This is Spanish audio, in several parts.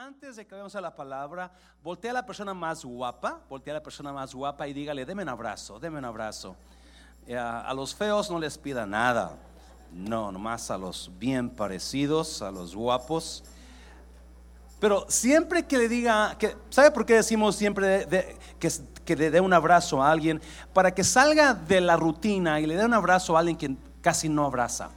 antes de que vayamos a la palabra, voltea a la persona más guapa, voltea a la persona más guapa y dígale, deme un abrazo, deme un abrazo. Eh, a los feos no les pida nada, no, nomás a los bien parecidos, a los guapos. Pero siempre que le diga, que, ¿sabe por qué decimos siempre que, que le dé un abrazo a alguien? Para que salga de la rutina y le dé un abrazo a alguien que casi no abraza.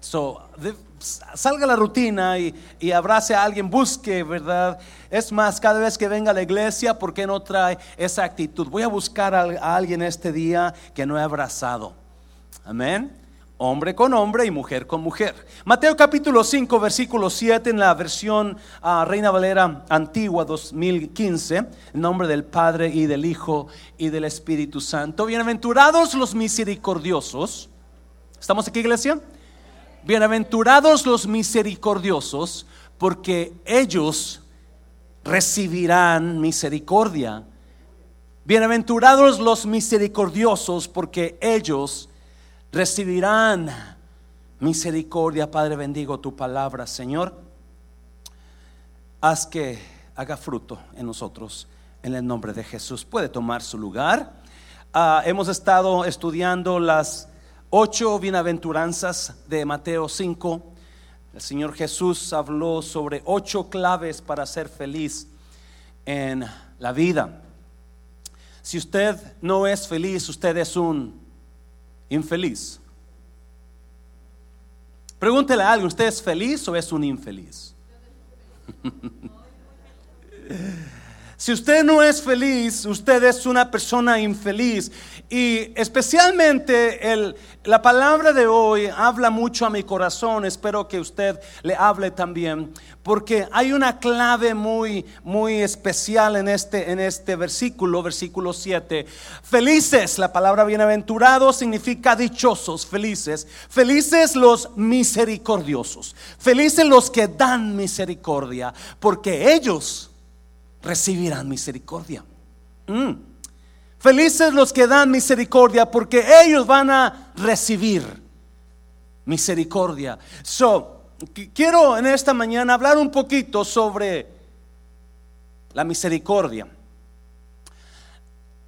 So, salga la rutina y, abrace a alguien, busque, ¿verdad? Es más, cada vez que venga a la iglesia, ¿por qué no trae esa actitud? Voy a buscar a, alguien este día que no he abrazado. Amén. Hombre con hombre y mujer con mujer. Mateo capítulo 5, versículo 7 en la versión ah, Reina Valera antigua 2015, en nombre del Padre y del Hijo y del Espíritu Santo. Bienaventurados los misericordiosos. ¿Estamos aquí, iglesia? Bienaventurados los misericordiosos, porque ellos recibirán misericordia. Bienaventurados los misericordiosos, porque ellos recibirán misericordia. Padre, bendigo tu palabra, Señor. Haz que haga fruto en nosotros, en el nombre de Jesús. Puede tomar su lugar. Ah, hemos estado estudiando las ocho bienaventuranzas de Mateo 5. El Señor Jesús habló sobre ocho claves para ser feliz en la vida. Si usted no es feliz, usted es un infeliz. Pregúntele a alguien, ¿usted es feliz o es un infeliz? Si usted no es feliz, usted es una persona infeliz. Y especialmente la palabra de hoy habla mucho a mi corazón. Espero que usted le hable también. Porque hay una clave muy, muy especial en este, en este versículo, versículo 7. Felices, la palabra bienaventurado significa dichosos, felices. Felices los misericordiosos. Felices los que dan misericordia. Porque ellos recibirán misericordia. Mm. Felices los que dan misericordia porque ellos van a recibir misericordia. So, quiero en esta mañana hablar un poquito sobre la misericordia.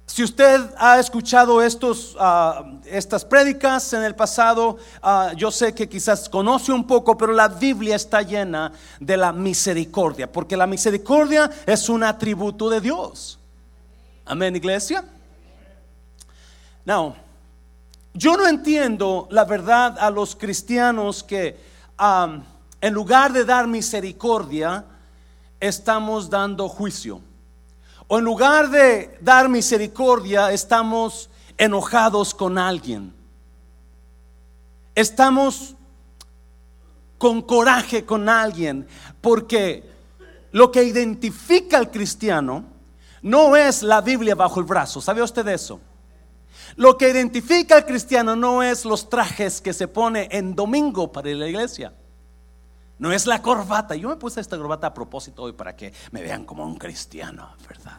Si usted ha escuchado estos, ah, estas prédicas en el pasado, ah, yo sé que quizás conoce un poco, pero la Biblia está llena de la misericordia, porque la misericordia es un atributo de Dios. Amén, iglesia. Now, yo no entiendo la verdad a los cristianos que en lugar de dar misericordia, estamos dando juicio. O en lugar de dar misericordia, estamos enojados con alguien. Estamos con coraje con alguien, porque lo que identifica al cristiano no es la Biblia bajo el brazo. ¿Sabe usted eso? Lo que identifica al cristiano no es los trajes que se pone en domingo para la iglesia. No es la corbata. Yo me puse esta corbata a propósito hoy para que me vean como un cristiano, ¿verdad?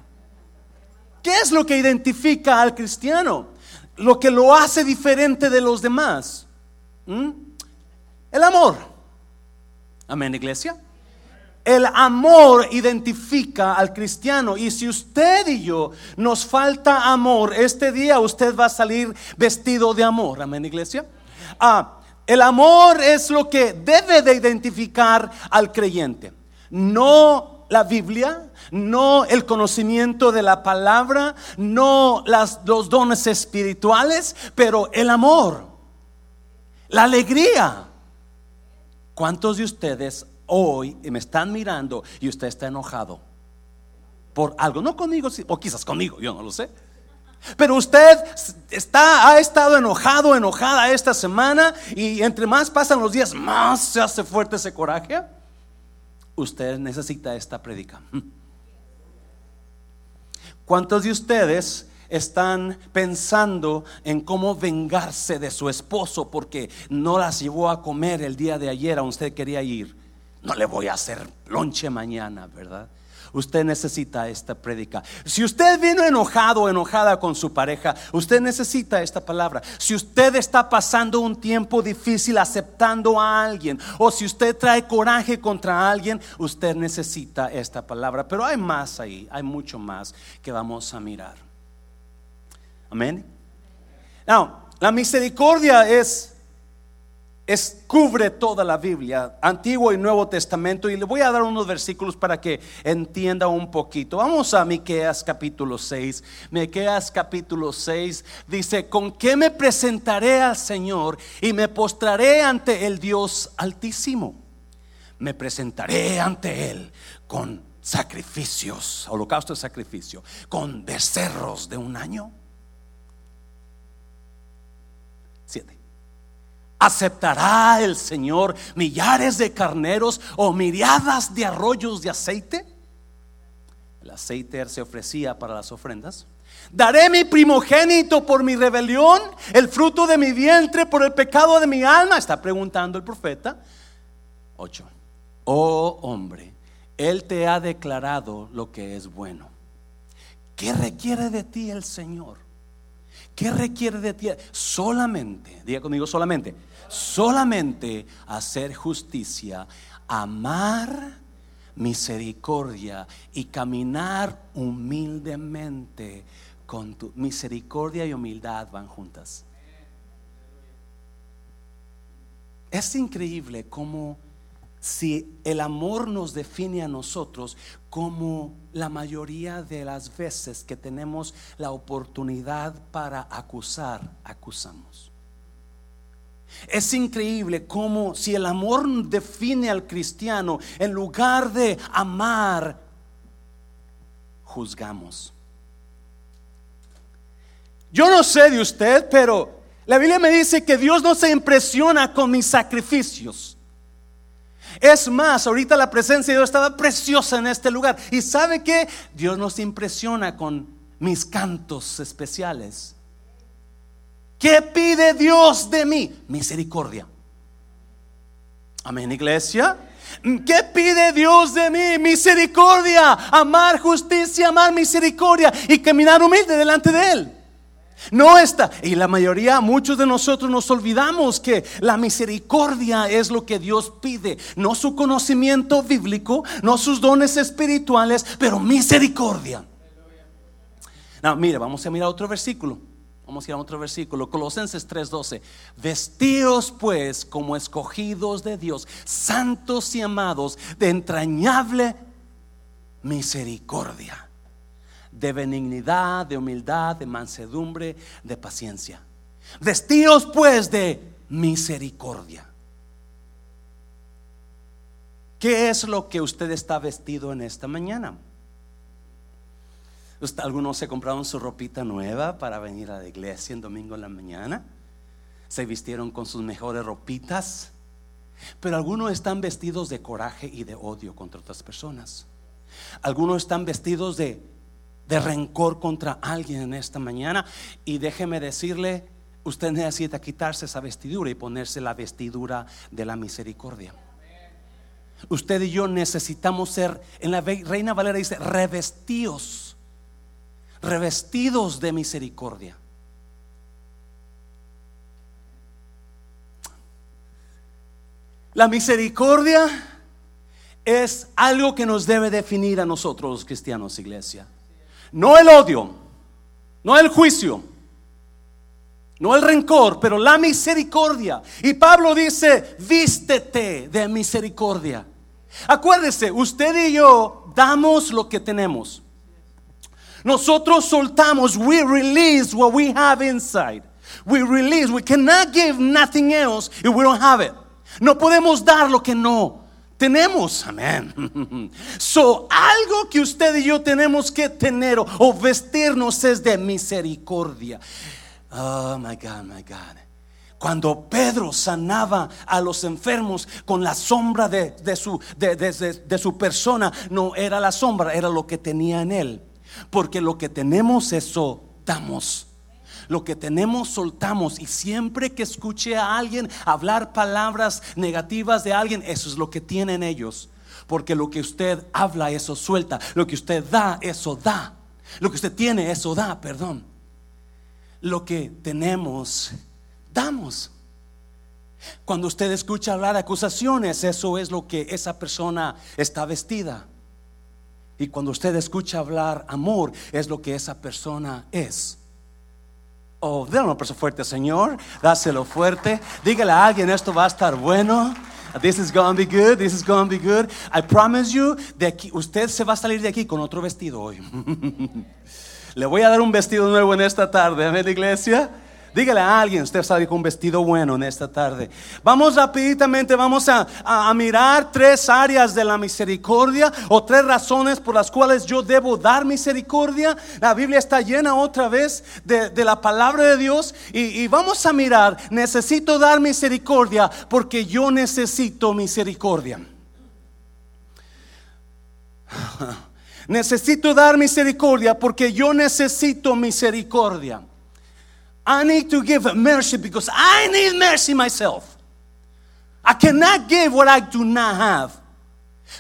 ¿Qué es lo que identifica al cristiano? Lo que lo hace diferente de los demás. ¿Mm? El amor. Amén, iglesia. El amor identifica al cristiano. Y si usted y yo nos falta amor, este día usted va a salir vestido de amor. Amén, iglesia. Ah, el amor es lo que debe de identificar al creyente. No la Biblia, no el conocimiento de la palabra, no las, los dones espirituales, pero el amor, la alegría. ¿Cuántos de ustedes hoy me están mirando y usted está enojado por algo? No conmigo, o quizás conmigo, yo no lo sé. Pero usted está, ha estado enojado, enojada esta semana y entre más pasan los días, más se hace fuerte ese coraje. Usted necesita esta predica. ¿Cuántos de ustedes están pensando en cómo vengarse de su esposo porque no las llevó a comer el día de ayer a usted quería ir? No le voy a hacer lonche mañana, ¿verdad? Usted necesita esta prédica. Si usted vino enojado o enojada con su pareja, usted necesita esta palabra. Si usted está pasando un tiempo difícil aceptando a alguien, o si usted trae coraje contra alguien, usted necesita esta palabra. Pero hay más ahí, hay mucho más que vamos a mirar. Amén. Now, la misericordia es es, cubre toda la Biblia, Antiguo y Nuevo Testamento, y le voy a dar unos versículos para que entienda un poquito. Vamos a Miqueas capítulo 6. Miqueas capítulo 6 dice, "¿Con qué me presentaré al Señor y me postraré ante el Dios Altísimo? Me presentaré ante él con sacrificios, holocausto de sacrificio, con becerros de un año." ¿Aceptará el Señor millares de carneros o miriadas de arroyos de aceite? El aceite se ofrecía para las ofrendas. Daré mi primogénito por mi rebelión, el fruto de mi vientre por el pecado de mi alma, está preguntando el profeta. 8. Oh hombre, Él te ha declarado lo que es bueno. ¿Qué requiere de ti el Señor? ¿Qué requiere de ti? Solamente, diga conmigo solamente, solamente hacer justicia, amar misericordia y caminar humildemente con tu misericordia y humildad van juntas. Es increíble cómo si el amor nos define a nosotros como la mayoría de las veces que tenemos la oportunidad para acusar, acusamos. Es increíble cómo si el amor define al cristiano, en lugar de amar, juzgamos. Yo no sé de usted, pero la Biblia me dice que Dios no se impresiona con mis sacrificios. Es más, ahorita la presencia de Dios estaba preciosa en este lugar. Y sabe que Dios nos impresiona con mis cantos especiales. ¿Qué pide Dios de mí? Misericordia. Amén, iglesia. ¿Qué pide Dios de mí? Misericordia. Amar justicia, amar misericordia y caminar humilde delante de Él. No está. Y la mayoría, muchos de nosotros nos olvidamos que la misericordia es lo que Dios pide. No su conocimiento bíblico, no sus dones espirituales, pero misericordia. No, mire, vamos a mirar otro versículo. Vamos a ir a otro versículo, Colosenses 3:12. Vestíos pues como escogidos de Dios, santos y amados, de entrañable misericordia, de benignidad, de humildad, de mansedumbre, de paciencia. Vestíos pues de misericordia. ¿Qué es lo que usted está vestido en esta mañana? Algunos se compraron su ropita nueva para venir a la iglesia en domingo en la mañana. Se vistieron con sus mejores ropitas. Pero algunos están vestidos de coraje y de odio contra otras personas. Algunos están vestidos de, de rencor contra alguien en esta mañana. Y déjeme decirle, usted necesita quitarse esa vestidura y ponerse la vestidura de la misericordia. Usted y yo necesitamos ser, en la Reina Valera dice, revestidos revestidos de misericordia. La misericordia es algo que nos debe definir a nosotros los cristianos, iglesia. No el odio, no el juicio, no el rencor, pero la misericordia. Y Pablo dice, vístete de misericordia. Acuérdese, usted y yo damos lo que tenemos. Nosotros soltamos, we release what we have inside. We release, we cannot give nothing else if we don't have it. No podemos dar lo que no tenemos, amén. So, algo que usted y yo tenemos que tener o vestirnos es de misericordia. Oh my God, my God. Cuando Pedro sanaba a los enfermos con la sombra de, su, de su persona, no era la sombra, era lo que tenía en él. Porque lo que tenemos, eso damos. Lo que tenemos, soltamos. Y siempre que escuche a alguien hablar palabras negativas de alguien, eso es lo que tienen ellos. Porque lo que usted habla, eso suelta. Lo que usted da, eso da. Lo que usted tiene, eso da, perdón. Lo que tenemos, damos. Cuando usted escucha hablar acusaciones, eso es lo que esa persona está vestida. Y cuando usted escucha hablar amor, es lo que esa persona es. Oh, déjame un aplauso fuerte, Señor. Dáselo fuerte. Dígale a alguien, esto va a estar bueno. This is to be good. This is to be good. I promise you, de aquí, usted se va a salir de aquí con otro vestido hoy. Le voy a dar un vestido nuevo en esta tarde. Amén, iglesia. Dígale a alguien, usted sale con un vestido bueno en esta tarde. Vamos rapiditamente, vamos a, mirar tres áreas de la misericordia o tres razones por las cuales yo debo dar misericordia. La Biblia está llena otra vez de, la palabra de Dios y, y vamos a mirar, necesito dar misericordia porque yo necesito misericordia. Necesito dar misericordia porque yo necesito misericordia. I need to give mercy because I need mercy myself. I cannot give what I do not have.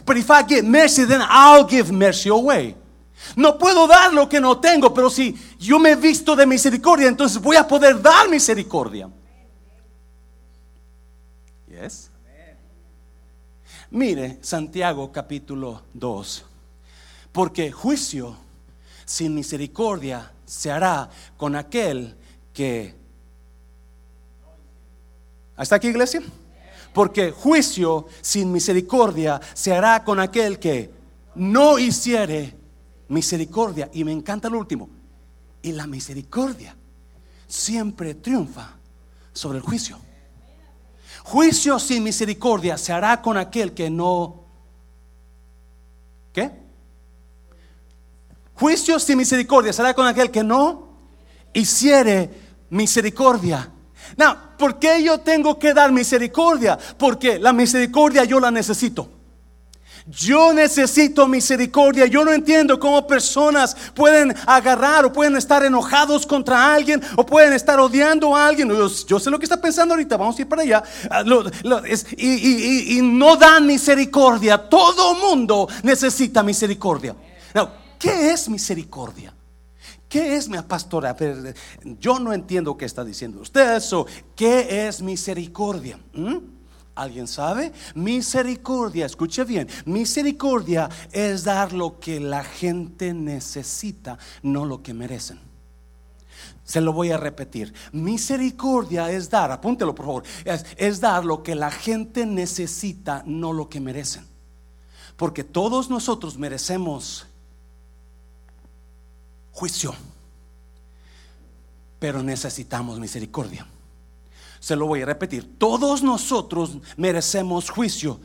But if I get mercy, then I'll give mercy away. No puedo dar lo que no tengo, pero si yo me he visto de misericordia, entonces voy a poder dar misericordia. Yes. Mire Santiago capítulo 2. Porque juicio sin misericordia se hará con aquel que... ¿Hasta aquí, iglesia? Porque juicio sin misericordia se hará con aquel que no hiciere misericordia. Y me encanta lo último. Y la misericordia siempre triunfa sobre el juicio. Juicio sin misericordia se hará con aquel que no... ¿Qué? Juicio sin misericordia se hará con aquel que no hiciere misericordia. Now, ¿por qué yo tengo que dar misericordia? Porque la misericordia yo la necesito. Yo necesito misericordia. Yo no entiendo cómo personas pueden agarrar o pueden estar enojados contra alguien o pueden estar odiando a alguien. Yo, sé lo que está pensando ahorita. Vamos a ir para allá. Ah, y, no dan misericordia. Todo mundo necesita misericordia. Now, ¿qué es misericordia? ¿Qué es mi pastora? Yo no entiendo qué está diciendo usted eso. ¿Qué es misericordia? ¿Mm? ¿Alguien sabe? Misericordia, escuche bien, misericordia es dar lo que la gente necesita, no lo que merecen. Se lo voy a repetir. Misericordia es dar, apúntelo por favor, es, es dar lo que la gente necesita, no lo que merecen. Porque todos nosotros merecemos juicio. Pero necesitamos misericordia. Se lo voy a repetir. Todos nosotros merecemos juicio.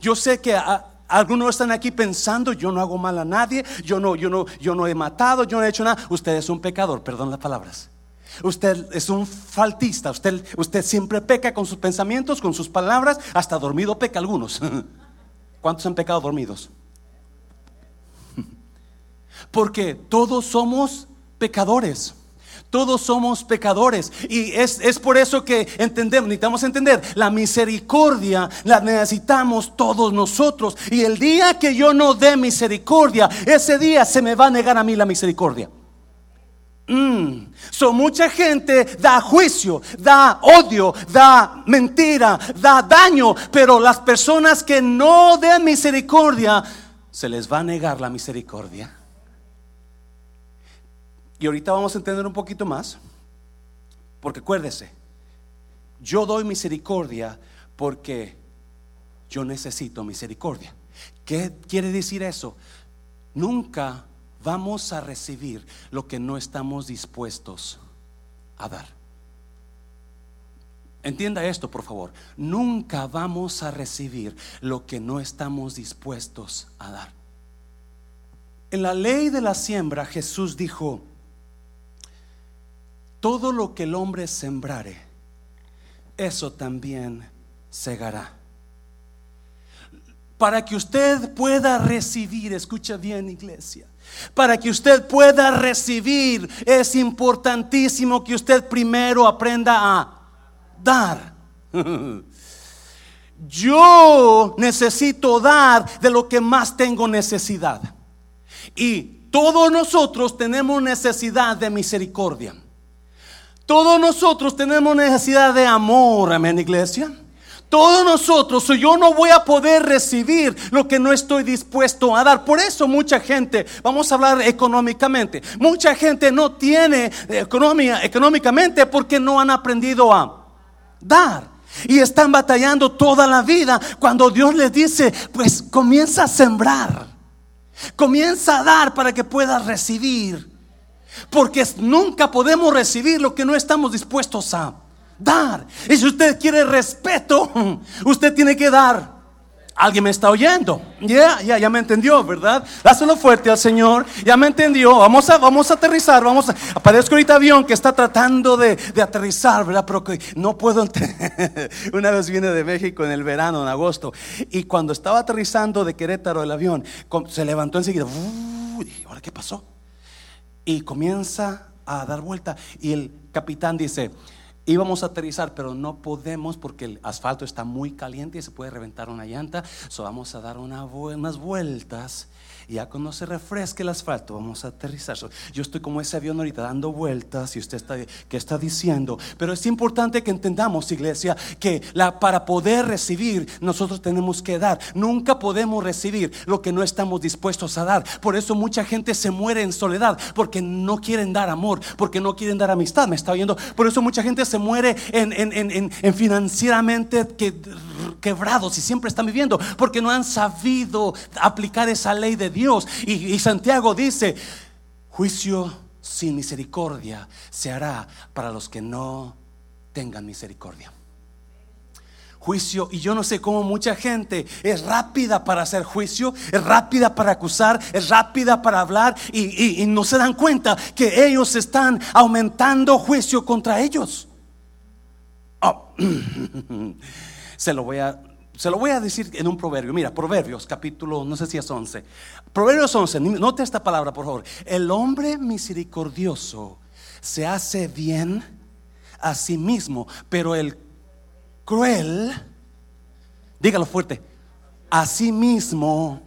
Yo sé que algunos están aquí pensando, yo no hago mal a nadie, yo no, yo no, yo no he matado, yo no he hecho nada. Usted es un pecador, perdón las palabras. Usted es un faltista, usted, usted siempre peca con sus pensamientos, con sus palabras, hasta dormido peca algunos. ¿Cuántos han pecado dormidos? Porque todos somos pecadores. Todos somos pecadores. Y es, por eso que entendemos, necesitamos entender, la misericordia la necesitamos todos nosotros. Y el día que yo no dé misericordia, ese día se me va a negar a mí la misericordia. Mm. Mucha gente da juicio, da odio, da mentira, da daño, pero las personas que no den misericordia, se les va a negar la misericordia. Y ahorita vamos a entender un poquito más, porque acuérdese, yo doy misericordia porque yo necesito misericordia. ¿Qué quiere decir eso? Nunca vamos a recibir lo que no estamos dispuestos a dar. Entienda esto, por favor. Nunca vamos a recibir lo que no estamos dispuestos a dar. En la ley de la siembra Jesús dijo, todo lo que el hombre sembrare, eso también segará. Para que usted pueda recibir, escucha bien iglesia, para que usted pueda recibir es importantísimo que usted primero aprenda a dar. yo necesito dar de lo que más tengo necesidad. Y todos nosotros tenemos necesidad de misericordia. Todos nosotros tenemos necesidad de amor, amén, iglesia. Todos nosotros, yo no voy a poder recibir lo que no estoy dispuesto a dar. Por eso mucha gente, vamos a hablar económicamente, mucha gente no tiene economía económicamente porque no han aprendido a dar. Y están batallando toda la vida cuando Dios les dice, pues comienza a sembrar, comienza a dar para que puedas recibir. Porque nunca podemos recibir lo que no estamos dispuestos a dar. Y si usted quiere respeto, usted tiene que dar. Alguien me está oyendo. Ya, ya, ya me entendió, ¿verdad? Dáselo fuerte al Señor. Ya me entendió. Vamos a, vamos a aterrizar. Vamos a. Aparezco ahorita avión que está tratando de, aterrizar, ¿verdad? Pero que no puedo. Una vez viene de México en el verano, en agosto. Y cuando estaba aterrizando de Querétaro el avión, se levantó enseguida. ¿Ahora qué pasó? Y comienza a dar vuelta. Y el capitán dice íbamos a aterrizar, pero no podemos porque el asfalto está muy caliente y se puede reventar una llanta. So vamos a dar unas vueltas ya cuando se refresque el asfalto, vamos a aterrizar. Yo estoy como ese avión ahorita dando vueltas y usted está, ¿qué está diciendo? Pero es importante que entendamos, iglesia, que la, para poder recibir, nosotros tenemos que dar. Nunca podemos recibir lo que no estamos dispuestos a dar. Por eso mucha gente se muere en soledad, porque no quieren dar amor, porque no quieren dar amistad. ¿Me está oyendo? Por eso mucha gente se muere en, en financieramente que, quebrados y siempre están viviendo, porque no han sabido aplicar esa ley de Dios. Y, Santiago dice, juicio sin misericordia se hará para los que no tengan misericordia juicio. Y yo no sé cómo mucha gente es rápida para hacer juicio, es rápida para acusar, es rápida para hablar y, y, no se dan cuenta que ellos están aumentando juicio contra ellos. Oh. se lo voy a se lo voy a decir en un proverbio. Mira, Proverbios, capítulo, no sé si es 11. Proverbios 11, note esta palabra, por favor. El hombre misericordioso se hace bien a sí mismo, pero el cruel, dígalo fuerte, a sí mismo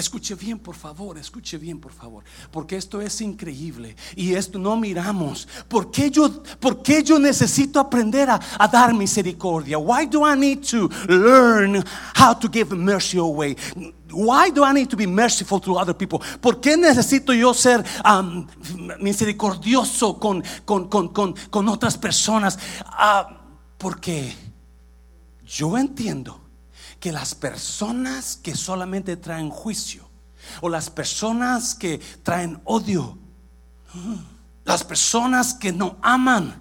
Escuche bien, por favor, escuche bien, por favor, porque esto es increíble y esto no miramos. ¿Por qué yo, por qué yo necesito aprender a, dar misericordia? Why do I need to learn how to give mercy away? Why do I need to be merciful to other people? ¿Por qué necesito yo ser um, misericordioso con, con, con, con, otras personas? Uh, porque yo entiendo que las personas que solamente traen juicio o las personas que traen odio, las personas que no aman,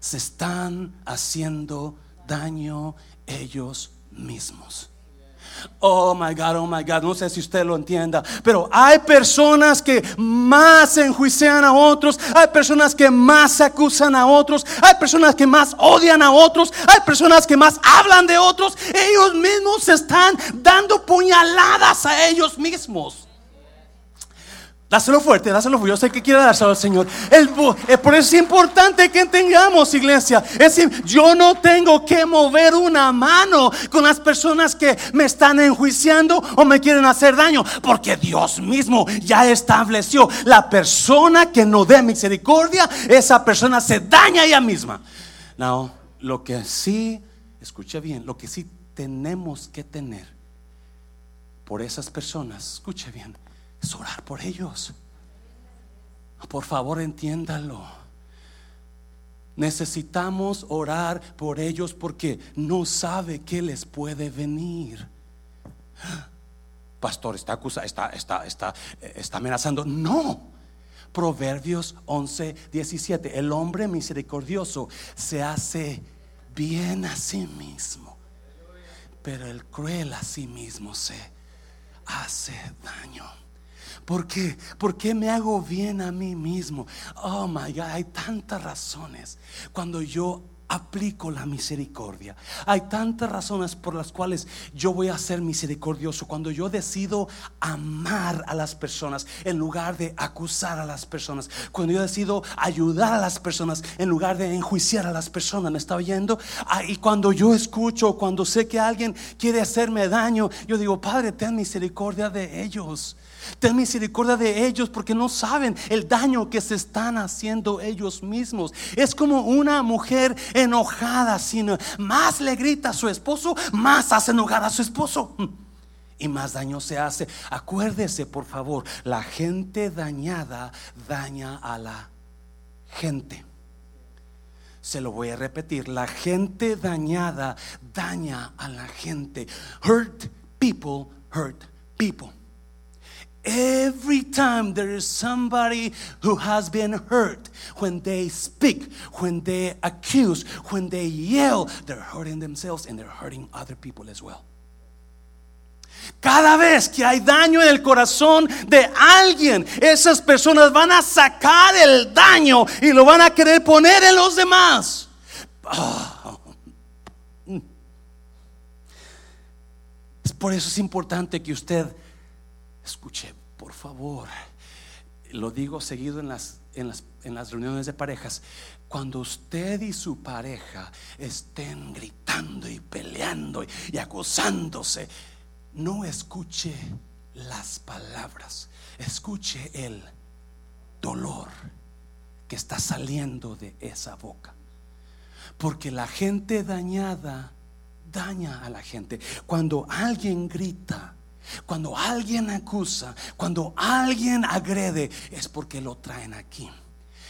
se están haciendo daño ellos mismos. Oh my God, oh my God, no sé si usted lo entienda, pero hay personas que más enjuician a otros, hay personas que más acusan a otros, hay personas que más odian a otros, hay personas que más hablan de otros, ellos mismos están dando puñaladas a ellos mismos. Dáselo fuerte, dáselo fuerte. Yo sé que quiere dárselo al Señor. El, eh, por eso es importante que tengamos, iglesia. Es decir, yo no tengo que mover una mano con las personas que me están enjuiciando o me quieren hacer daño. Porque Dios mismo ya estableció la persona que no dé misericordia, esa persona se daña ella misma. No, lo que sí, escucha bien, lo que sí tenemos que tener por esas personas, escuche bien es orar por ellos. Por favor, entiéndalo. Necesitamos orar por ellos porque no sabe qué les puede venir. Pastor, está acusando, está, está, está, está amenazando. No. Proverbios 11, 17. El hombre misericordioso se hace bien a sí mismo, pero el cruel a sí mismo se hace daño. ¿Por qué? ¿Por qué me hago bien a mí mismo? Oh my God, hay tantas razones. Cuando yo aplico la misericordia. Hay tantas razones por las cuales yo voy a ser misericordioso. Cuando yo decido amar a las personas en lugar de acusar a las personas. Cuando yo decido ayudar a las personas en lugar de enjuiciar a las personas. ¿Me está oyendo? Ah, y cuando yo escucho, cuando sé que alguien quiere hacerme daño, yo digo, Padre, ten misericordia de ellos. Ten misericordia de ellos porque no saben el daño que se están haciendo ellos mismos. Es como una mujer enojada, sino más le grita a su esposo, más hace enojar a su esposo. Y más daño se hace. Acuérdese, por favor, la gente dañada daña a la gente. Se lo voy a repetir, la gente dañada daña a la gente. Hurt people, hurt people. Every time there is somebody who has been hurt, when they speak, when they accuse, when they yell, they're hurting themselves and they're hurting other people as well. Cada vez que hay daño en el corazón de alguien, esas personas van a sacar el daño y lo van a querer poner en los demás. Oh. Por eso es importante que usted Escuche, por favor. Lo digo seguido en las, en las, en las reuniones de parejas. Cuando usted y su pareja estén gritando y peleando y acusándose, no escuche las palabras, escuche el dolor que está saliendo de esa boca. Porque la gente dañada daña a la gente. Cuando alguien grita, cuando alguien acusa, cuando alguien agrede, es porque lo traen aquí.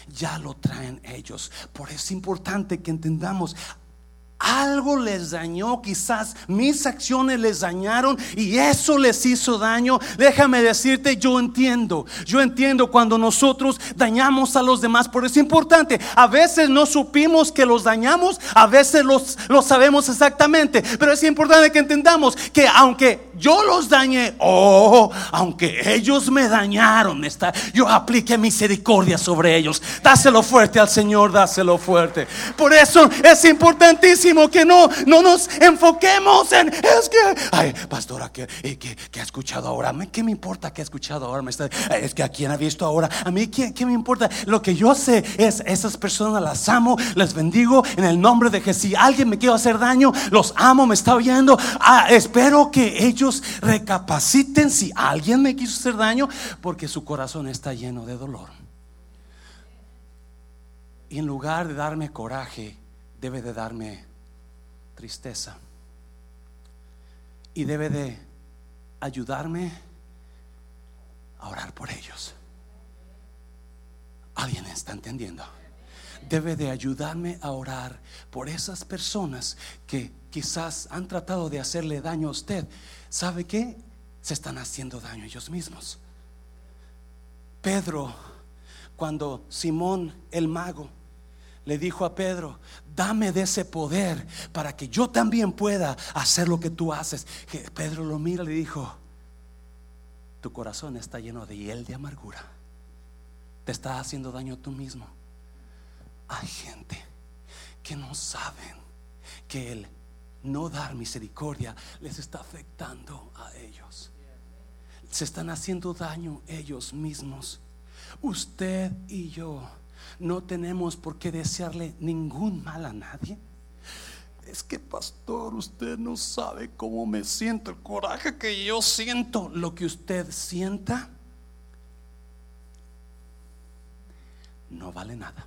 Ya lo traen ellos. Por eso es importante que entendamos, algo les dañó, quizás mis acciones les dañaron y eso les hizo daño. Déjame decirte, yo entiendo, yo entiendo cuando nosotros dañamos a los demás, pero es importante, a veces no supimos que los dañamos, a veces los, lo sabemos exactamente, pero es importante que entendamos que aunque yo los dañé, oh, aunque ellos me dañaron, está, yo apliqué misericordia sobre ellos. Dáselo fuerte al Señor, dáselo fuerte. Por eso es importantísimo que no, no nos enfoquemos en, es que, ay, pastora, ¿qué, qué, ha escuchado ahora? ¿Qué me importa que ha escuchado ahora? Es que a quién ha visto ahora. A mí, ¿qué, ¿qué me importa? Lo que yo sé es, esas personas las amo, les bendigo en el nombre de que si alguien me quiere hacer daño, los amo, me está oyendo. Ah, espero que ellos recapaciten si alguien me quiso hacer daño, porque su corazón está lleno de dolor. Y en lugar de darme coraje, debe de darme tristeza. Y debe de ayudarme a orar por ellos. ¿Alguien está entendiendo? Debe de ayudarme a orar por esas personas que quizás han tratado de hacerle daño a usted. ¿Sabe qué? Se están haciendo daño ellos mismos. Pedro, cuando Simón el mago le dijo a Pedro, dame de ese poder para que yo también pueda hacer lo que tú haces. Pedro lo mira y le dijo, tu corazón está lleno de hiel de amargura. Te estás haciendo daño tú mismo. Hay gente que no saben que el no dar misericordia les está afectando a ellos. Se están haciendo daño ellos mismos. Usted y yo no tenemos por qué desearle ningún mal a nadie. Es que, pastor, usted no sabe cómo me siento, el coraje que yo siento, lo que usted sienta, no vale nada.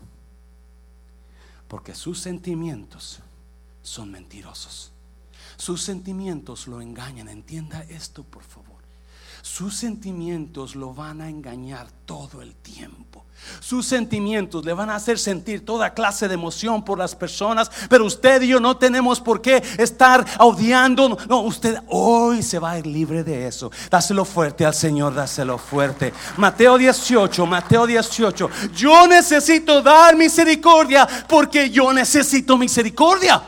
Porque sus sentimientos son mentirosos. Sus sentimientos lo engañan. Entienda esto, por favor. Sus sentimientos lo van a engañar todo el tiempo. Sus sentimientos le van a hacer sentir toda clase de emoción por las personas, pero usted y yo no tenemos por qué estar odiando. No, usted hoy se va a ir libre de eso. Dáselo fuerte al Señor, dáselo fuerte. Mateo 18, Mateo 18. Yo necesito dar misericordia porque yo necesito misericordia.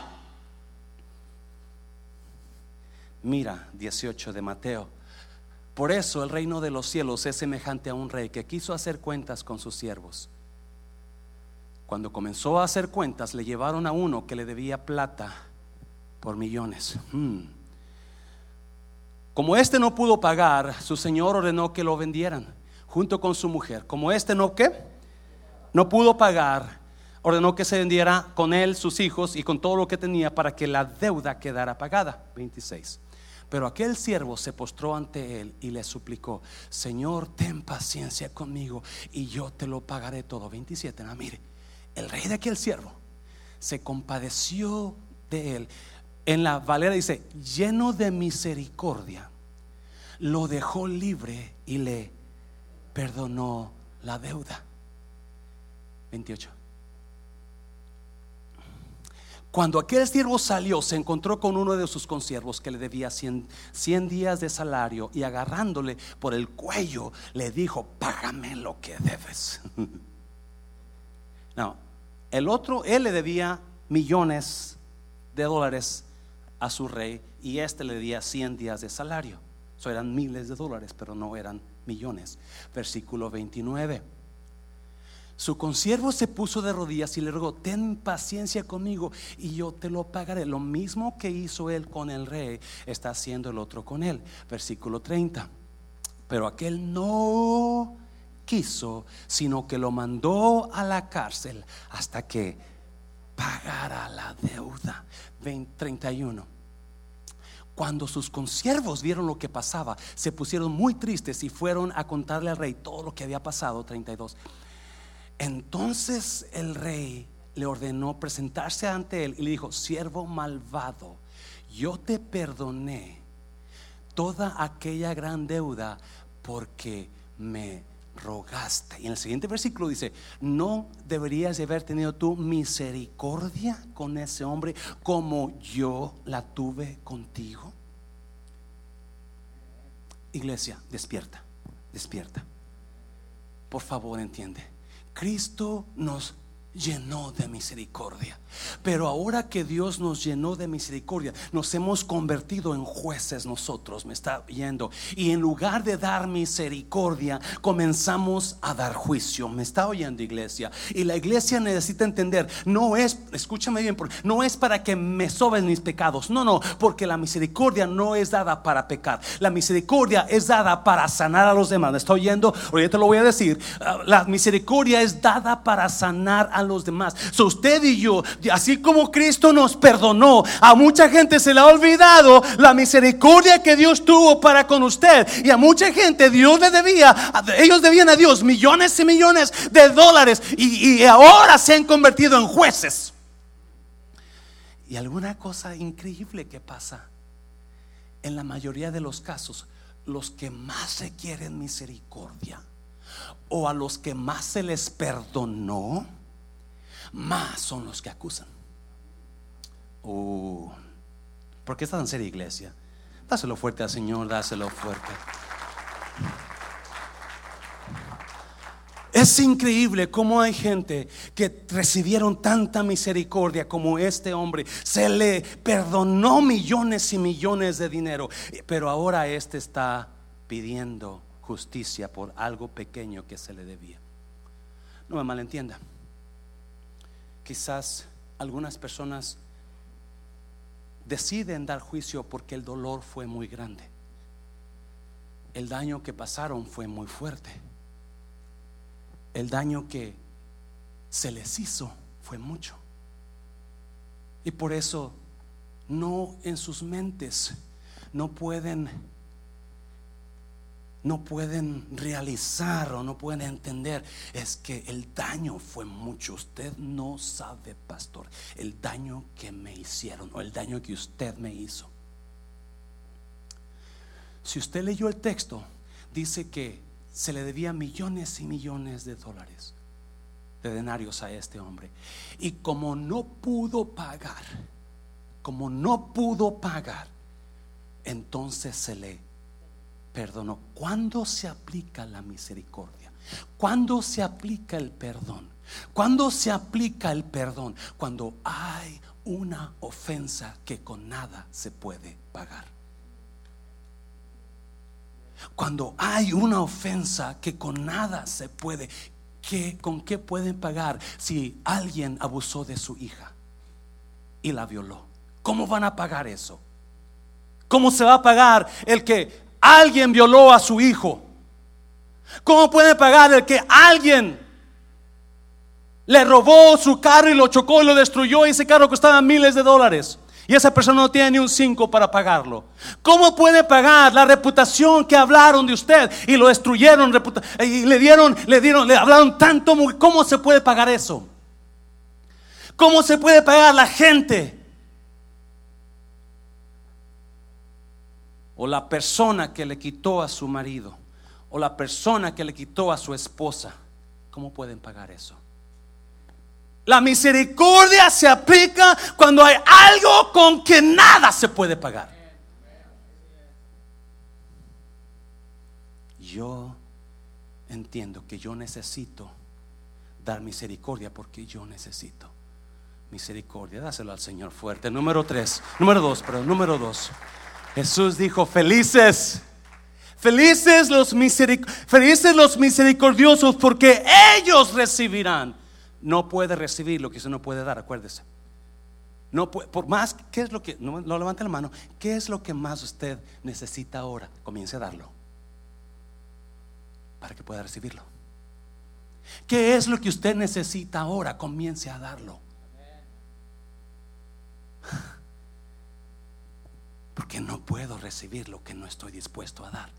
Mira, 18 de Mateo. Por eso el reino de los cielos es semejante a un rey que quiso hacer cuentas con sus siervos. Cuando comenzó a hacer cuentas, le llevaron a uno que le debía plata por millones. Hmm. Como este no pudo pagar, su señor ordenó que lo vendieran junto con su mujer. Como este no qué, no pudo pagar, ordenó que se vendiera con él, sus hijos y con todo lo que tenía para que la deuda quedara pagada. 26. Pero aquel siervo se postró ante él y le suplicó, Señor, ten paciencia conmigo y yo te lo pagaré todo. 27. Ah, mire, el rey de aquel siervo se compadeció de él. En la Valera dice, lleno de misericordia, lo dejó libre y le perdonó la deuda. 28. Cuando aquel siervo salió, se encontró con uno de sus consiervos que le debía 100, días de salario y agarrándole por el cuello le dijo, págame lo que debes. no, el otro, él le debía millones de dólares a su rey y este le debía 100 días de salario. Eso eran miles de dólares, pero no eran millones. Versículo 29. Su consiervo se puso de rodillas y le rogó, ten paciencia conmigo y yo te lo pagaré. Lo mismo que hizo él con el rey, está haciendo el otro con él. Versículo 30. Pero aquel no quiso, sino que lo mandó a la cárcel hasta que pagara la deuda. 31. Cuando sus consiervos vieron lo que pasaba, se pusieron muy tristes y fueron a contarle al rey todo lo que había pasado. 32. Entonces el rey le ordenó presentarse ante él y le dijo, siervo malvado, yo te perdoné toda aquella gran deuda porque me rogaste. Y en el siguiente versículo dice, ¿no deberías de haber tenido tú misericordia con ese hombre como yo la tuve contigo? Iglesia, despierta, despierta. Por favor, entiende Cristo nos llenó de misericordia. Pero ahora que Dios nos llenó de misericordia, nos hemos convertido en jueces nosotros, me está oyendo. Y en lugar de dar misericordia, comenzamos a dar juicio. Me está oyendo iglesia. Y la iglesia necesita entender, no es, escúchame bien, no es para que me soben mis pecados. No, no, porque la misericordia no es dada para pecar. La misericordia es dada para sanar a los demás. ¿Me está oyendo? Ahorita te lo voy a decir. Ah, la misericordia es dada para sanar a los demás. So usted y yo, así como Cristo nos perdonó, a mucha gente se le ha olvidado la misericordia que Dios tuvo para con usted. Y a mucha gente Dios le debía, ellos debían a Dios millones y millones de dólares y, y ahora se han convertido en jueces. Y alguna cosa increíble que pasa en la mayoría de los casos, los que más requieren misericordia o a los que más se les perdonó, más son los que acusan. Uh, ¿Por qué estás en seria iglesia? Dáselo fuerte al Señor, dáselo fuerte. Es increíble cómo hay gente que recibieron tanta misericordia como este hombre. Se le perdonó millones y millones de dinero, pero ahora este está pidiendo justicia por algo pequeño que se le debía. No me malentienda. Quizás algunas personas deciden dar juicio porque el dolor fue muy grande. El daño que pasaron fue muy fuerte. El daño que se les hizo fue mucho. Y por eso no en sus mentes no pueden no pueden realizar o no pueden entender es que el daño fue mucho. Usted no sabe, pastor, el daño que me hicieron o el daño que usted me hizo. Si usted leyó el texto, dice que se le debía millones y millones de dólares, de denarios a este hombre. Y como no pudo pagar, como no pudo pagar, entonces se le perdonó. ¿Cuándo se aplica la misericordia? ¿Cuándo se aplica el perdón? ¿Cuándo se aplica el perdón? Cuando hay una ofensa que con nada se puede pagar. Cuando hay una ofensa que con nada se puede ¿qué, ¿con qué pueden pagar si alguien abusó de su hija y la violó? ¿Cómo van a pagar eso? ¿Cómo se va a pagar el que alguien violó a su hijo? ¿Cómo puede pagar el que alguien le robó su carro y lo chocó y lo destruyó y ese carro costaba miles de dólares? Y esa persona no tiene ni un 5 para pagarlo. ¿Cómo puede pagar la reputación que hablaron de usted y lo destruyeron y le dieron, le dieron, le hablaron tanto? ¿Cómo se puede pagar eso? ¿Cómo se puede pagar la gente? O la persona que le quitó a su marido. O la persona que le quitó a su esposa. ¿Cómo pueden pagar eso? La misericordia se aplica cuando hay algo con que nada se puede pagar. Yo entiendo que yo necesito dar misericordia porque yo necesito misericordia. Dáselo al Señor fuerte. Número tres, número dos, pero número dos. Jesús dijo, felices, felices los, felices los misericordiosos porque ellos recibirán no puede recibir lo que usted no puede dar, acuérdese. No por más, ¿qué es lo que, no, no levante la mano, qué es lo que más usted necesita ahora? Comience a darlo para que pueda recibirlo. ¿Qué es lo que usted necesita ahora? Comience a darlo. Porque no puedo recibir lo que no estoy dispuesto a dar.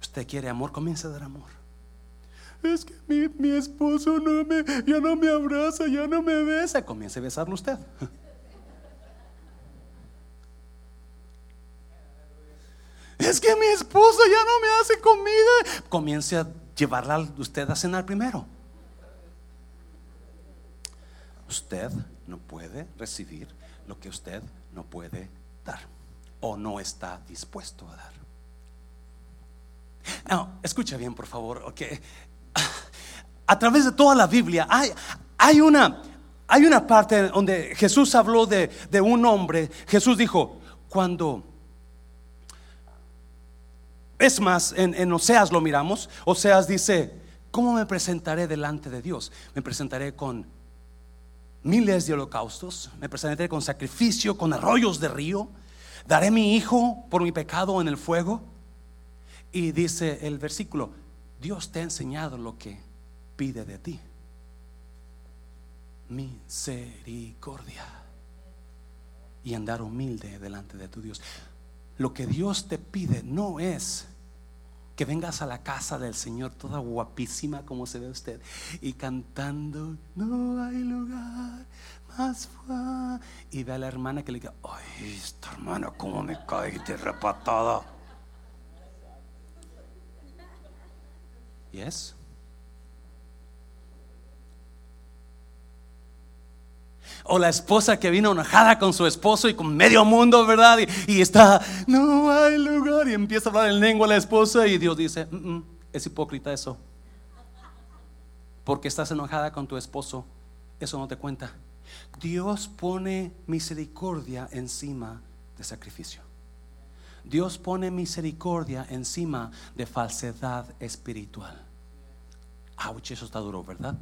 Usted quiere amor, comience a dar amor es que mi, esposo no me, ya no me abraza, ya no me besa. Comience a besarlo usted. Es que mi esposo ya no me hace comida. Comience a llevarla usted a cenar primero. Usted no puede recibir lo que usted no puede dar o no está dispuesto a dar. Escucha bien, por favor, okay a través de toda la Biblia hay, hay, una, hay una parte donde Jesús habló de, un hombre. Jesús dijo, cuando... Es más, en, en Oseas lo miramos. Oseas dice, ¿cómo me presentaré delante de Dios? Me presentaré con miles de holocaustos, me presentaré con sacrificio, con arroyos de río, daré mi hijo por mi pecado en el fuego. Y dice el versículo, Dios te ha enseñado lo que pide de ti. Misericordia. Y andar humilde delante de tu Dios. Lo que Dios te pide no es que vengas a la casa del Señor toda guapísima como se ve usted y cantando, no hay lugar más y ve a la hermana que le diga, ay, esta hermana como me cae de repatada. Yes. O la esposa que vino enojada con su esposo y con medio mundo, ¿verdad? Y, está, no hay lugar. Y empieza a hablar en lengua la esposa y Dios dice, mm, mm, es hipócrita eso. Porque estás enojada con tu esposo, eso no te cuenta. Dios pone misericordia encima de sacrificio. Dios pone misericordia encima de falsedad espiritual. Ouch, eso está duro, ¿verdad?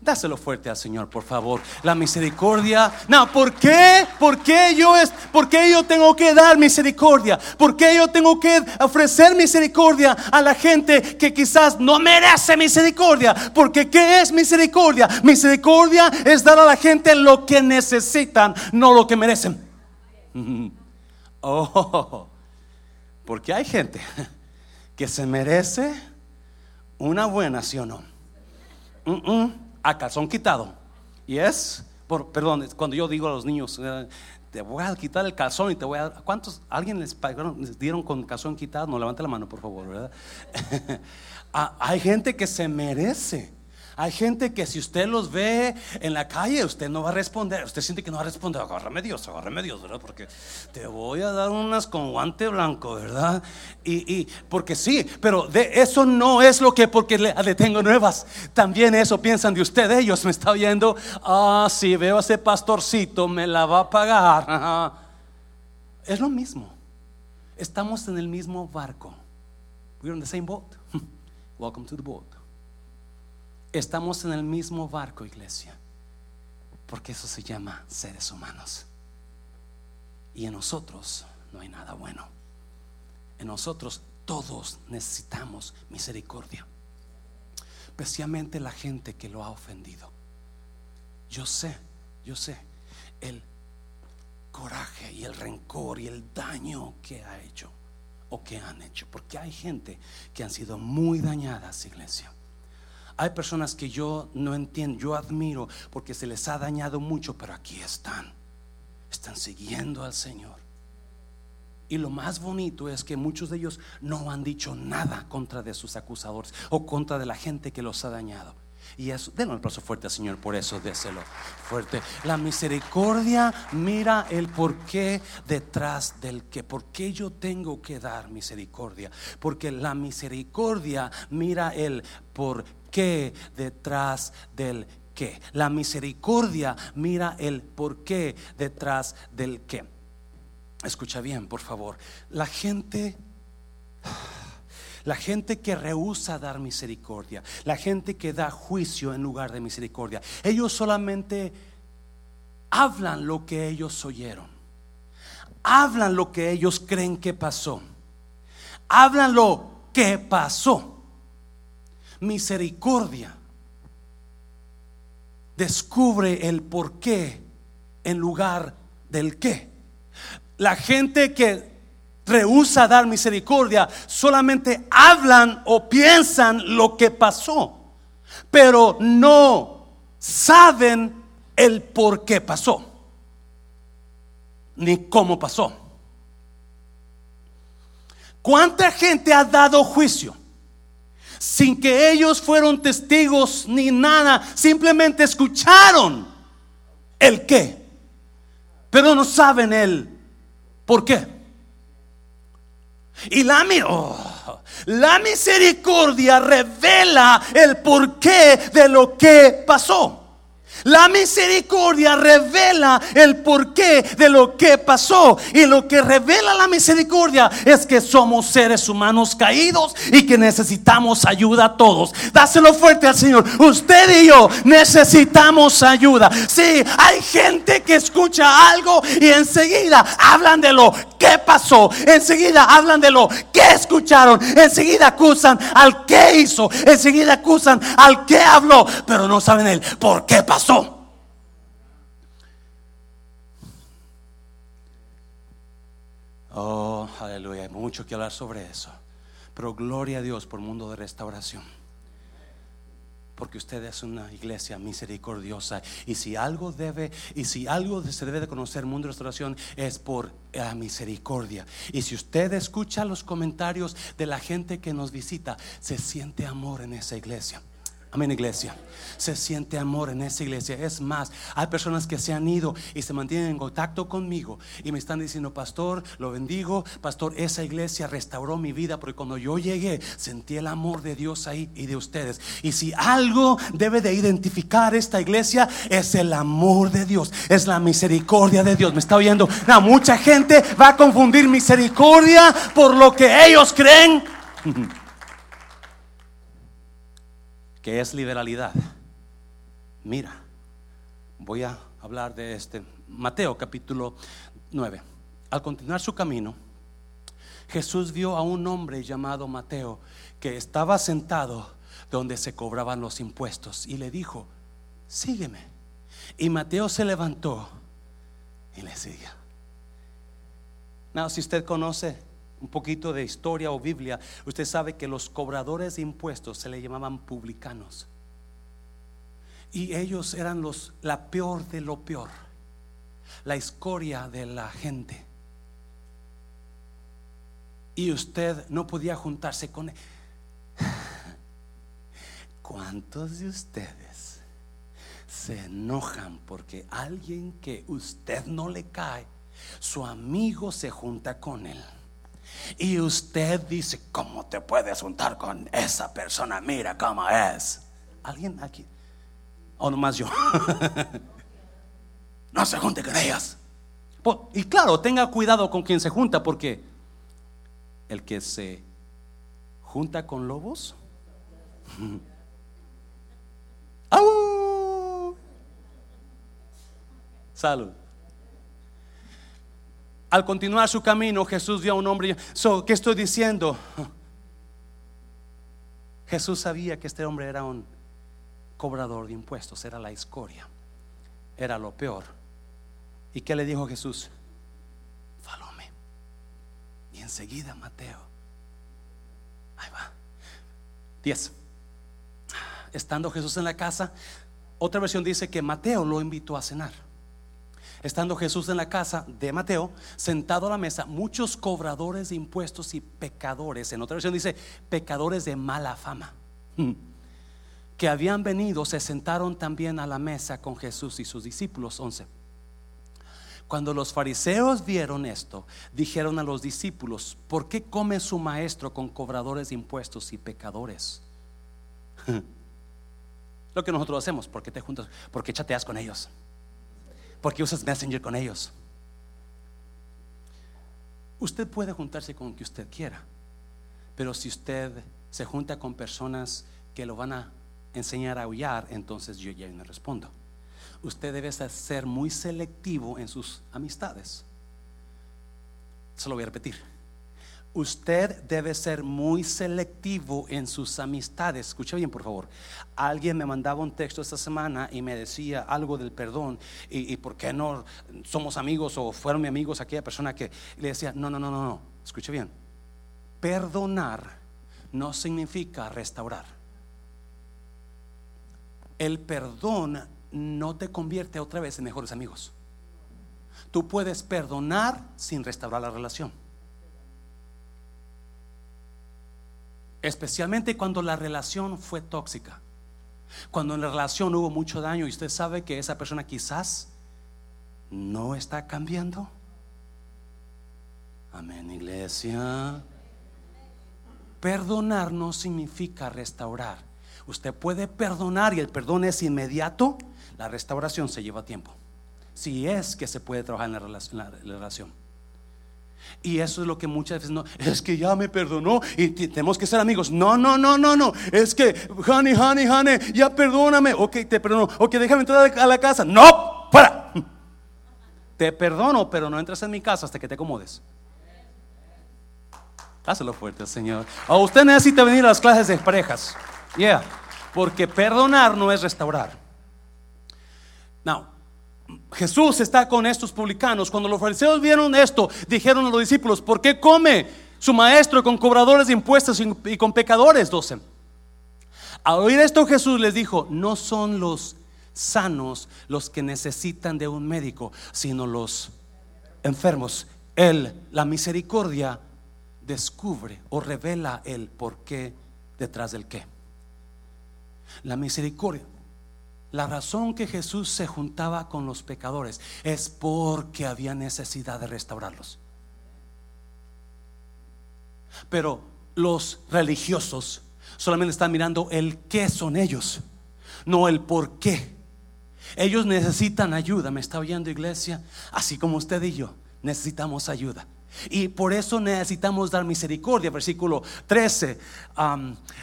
Dáselo fuerte al Señor, por favor. La misericordia. No, ¿por qué? ¿Por qué yo es? ¿Por qué yo tengo que dar misericordia? ¿Por qué yo tengo que ofrecer misericordia a la gente que quizás no merece misericordia? Porque ¿qué es misericordia? Misericordia es dar a la gente lo que necesitan, no lo que merecen. Oh. Porque hay gente que se merece una buena, ¿sí o no? A calzón quitado. Y es, por, perdón, cuando yo digo a los niños, eh, te voy a quitar el calzón y te voy a... ¿Cuántos, alguien les, pagaron, les dieron con calzón quitado? No, levante la mano, por favor, ¿verdad? Ah, hay gente que se merece hay gente que si usted los ve en la calle, usted no va a responder. Usted siente que no va a responder. Agárrame Dios, agárrame Dios, ¿verdad? Porque te voy a dar unas con guante blanco, ¿verdad? Y, porque sí, pero de eso no es lo que porque le, tengo nuevas. También eso piensan de usted. Ellos me está viendo. Ah, si veo a ese pastorcito, me la va a pagar. Es lo mismo. Estamos en el mismo barco. We're in the same boat. Welcome to the boat. Estamos en el mismo barco, iglesia, porque eso se llama seres humanos. Y en nosotros no hay nada bueno. En nosotros todos necesitamos misericordia, especialmente la gente que lo ha ofendido. Yo sé, yo sé, el coraje y el rencor y el daño que ha hecho o que han hecho, porque hay gente que han sido muy dañadas, iglesia. Hay personas que yo no entiendo, yo admiro porque se les ha dañado mucho, pero aquí están. Están siguiendo al Señor. Y lo más bonito es que muchos de ellos no han dicho nada contra de sus acusadores o contra de la gente que los ha dañado. Y eso, denle un aplauso fuerte al Señor por eso, déselo fuerte. La misericordia mira el porqué detrás del que. ¿Por qué yo tengo que dar misericordia? Porque la misericordia mira el porqué detrás del que. La misericordia mira el porqué detrás del que. Escucha bien, por favor. La gente la gente que rehúsa dar misericordia, la gente que da juicio en lugar de misericordia, ellos solamente hablan lo que ellos oyeron, hablan lo que ellos creen que pasó, hablan lo que pasó. Misericordia descubre el por qué en lugar del qué. La gente que rehúsa dar misericordia, solamente hablan o piensan lo que pasó, pero no saben el por qué pasó, ni cómo pasó. ¿Cuánta gente ha dado juicio? Sin que ellos fueron testigos ni nada, simplemente escucharon el qué, pero no saben el por qué. Y la, oh, la misericordia revela el porqué de lo que pasó. La misericordia revela el porqué de lo que pasó. Y lo que revela la misericordia es que somos seres humanos caídos y que necesitamos ayuda a todos. Dáselo fuerte al Señor. Usted y yo necesitamos ayuda. Sí, hay gente que escucha algo y enseguida hablan de lo que pasó. Enseguida hablan de lo que escucharon. Enseguida acusan al que hizo. Enseguida acusan al que habló. Pero no saben el por qué pasó. Oh, aleluya, hay mucho que hablar sobre eso. Pero gloria a Dios por mundo de restauración. Porque usted es una iglesia misericordiosa. Y si algo debe, y si algo se debe de conocer mundo de restauración es por la misericordia. Y si usted escucha los comentarios de la gente que nos visita, se siente amor en esa iglesia. Amén, iglesia. Se siente amor en esa iglesia. Es más, hay personas que se han ido y se mantienen en contacto conmigo y me están diciendo, pastor, lo bendigo. Pastor, esa iglesia restauró mi vida porque cuando yo llegué sentí el amor de Dios ahí y de ustedes. Y si algo debe de identificar esta iglesia es el amor de Dios, es la misericordia de Dios. ¿Me está oyendo? Mucha gente va a confundir misericordia por lo que ellos creen. que es liberalidad. Mira, voy a hablar de este Mateo capítulo 9. Al continuar su camino, Jesús vio a un hombre llamado Mateo que estaba sentado donde se cobraban los impuestos y le dijo, sígueme. Y Mateo se levantó y le siguió. No, si usted conoce un poquito de historia o Biblia, usted sabe que los cobradores de impuestos se le llamaban publicanos. Y ellos eran los la peor de lo peor, la escoria de la gente. Y usted no podía juntarse con él. ¿Cuántos de ustedes se enojan porque alguien que usted no le cae, su amigo se junta con él? Y usted dice, ¿cómo te puedes juntar con esa persona? Mira cómo es. ¿Alguien aquí? ¿O nomás yo? no se junte con ellas. Pues, y claro, tenga cuidado con quien se junta, porque el que se junta con lobos. ¡Au! Salud. Al continuar su camino, Jesús vio a un hombre. ¿Qué estoy diciendo? Jesús sabía que este hombre era un cobrador de impuestos, era la escoria, era lo peor. ¿Y qué le dijo Jesús? Follow me. Y enseguida Mateo. Ahí va. 10. Estando Jesús en la casa, otra versión dice que Mateo lo invitó a cenar. Estando Jesús en la casa de Mateo, sentado a la mesa, muchos cobradores de impuestos y pecadores, en otra versión dice pecadores de mala fama, que habían venido, se sentaron también a la mesa con Jesús y sus discípulos. 11. Cuando los fariseos vieron esto, dijeron a los discípulos, ¿por qué come su maestro con cobradores de impuestos y pecadores? Lo que nosotros hacemos, porque te juntas, porque chateas con ellos porque usas Messenger con ellos. Usted puede juntarse con que usted quiera, pero si usted se junta con personas que lo van a enseñar a aullar, entonces yo ya no respondo. Usted debe ser muy selectivo en sus amistades. Se lo voy a repetir Usted debe ser muy selectivo en sus amistades. Escucha bien, por favor. Alguien me mandaba un texto esta semana y me decía algo del perdón y, por qué no somos amigos o fueron mi amigos aquella persona que le decía, no, no, no, no, no. Escucha bien. Perdonar no significa restaurar. El perdón no te convierte otra vez en mejores amigos. Tú puedes perdonar sin restaurar la relación. Especialmente cuando la relación fue tóxica. Cuando en la relación hubo mucho daño y usted sabe que esa persona quizás no está cambiando. Amén, iglesia. Perdonar no significa restaurar. Usted puede perdonar y el perdón es inmediato. La restauración se lleva tiempo. Si es que se puede trabajar en la relación. Y eso es lo que muchas veces no, es que ya me perdonó y tenemos que ser amigos. No, no, no, no, no. Es que, honey, honey, honey, ya perdóname. Ok, te perdono. Ok, déjame entrar a la casa. No, para. Te perdono, pero no entras en mi casa hasta que te acomodes. Hazlo fuerte, Señor. O usted necesita venir a las clases de parejas. Yeah. Porque perdonar no es restaurar. Now, Jesús está con estos publicanos. Cuando los fariseos vieron esto, dijeron a los discípulos, ¿por qué come su maestro con cobradores de impuestos y con pecadores? 12. Al oír esto Jesús les dijo, no son los sanos los que necesitan de un médico, sino los enfermos. Él, la misericordia, descubre o revela el por qué detrás del qué. La misericordia. La razón que Jesús se juntaba con los pecadores es porque había necesidad de restaurarlos. Pero los religiosos solamente están mirando el qué son ellos, no el por qué. Ellos necesitan ayuda, me está oyendo iglesia, así como usted y yo necesitamos ayuda. Y por eso necesitamos dar misericordia. Versículo 13.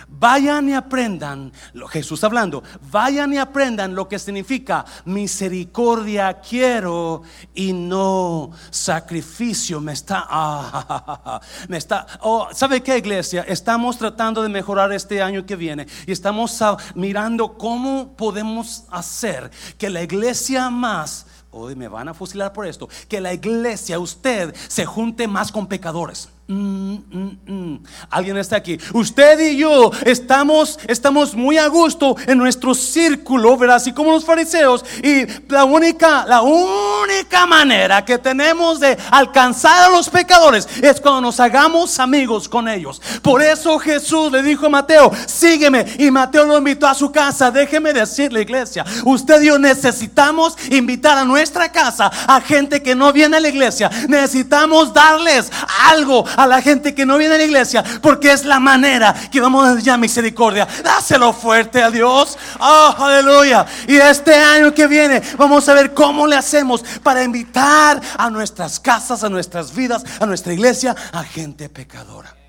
vayan y aprendan, Jesús hablando, vayan y aprendan lo que significa misericordia quiero y no sacrificio. Me está, ah, me está, oh, ¿sabe qué iglesia? Estamos tratando de mejorar este año que viene y estamos mirando cómo podemos hacer que la iglesia más hoy me van a fusilar por esto, que la iglesia, usted, se junte más con pecadores. Mm, mm, mm. Alguien está aquí. Usted y yo estamos, estamos muy a gusto en nuestro círculo, ¿verdad? Así como los fariseos. Y la única, la única manera que tenemos de alcanzar a los pecadores es cuando nos hagamos amigos con ellos. Por eso Jesús le dijo a Mateo, sígueme. Y Mateo lo invitó a su casa. Déjeme decirle, iglesia, usted y yo necesitamos invitar a nuestra casa a gente que no viene a la iglesia. Necesitamos darles algo a la gente que no viene a la iglesia, porque es la manera que vamos a dar misericordia. Dáselo fuerte a Dios. Oh, aleluya. Y este año que viene vamos a ver cómo le hacemos para invitar a nuestras casas, a nuestras vidas, a nuestra iglesia, a gente pecadora.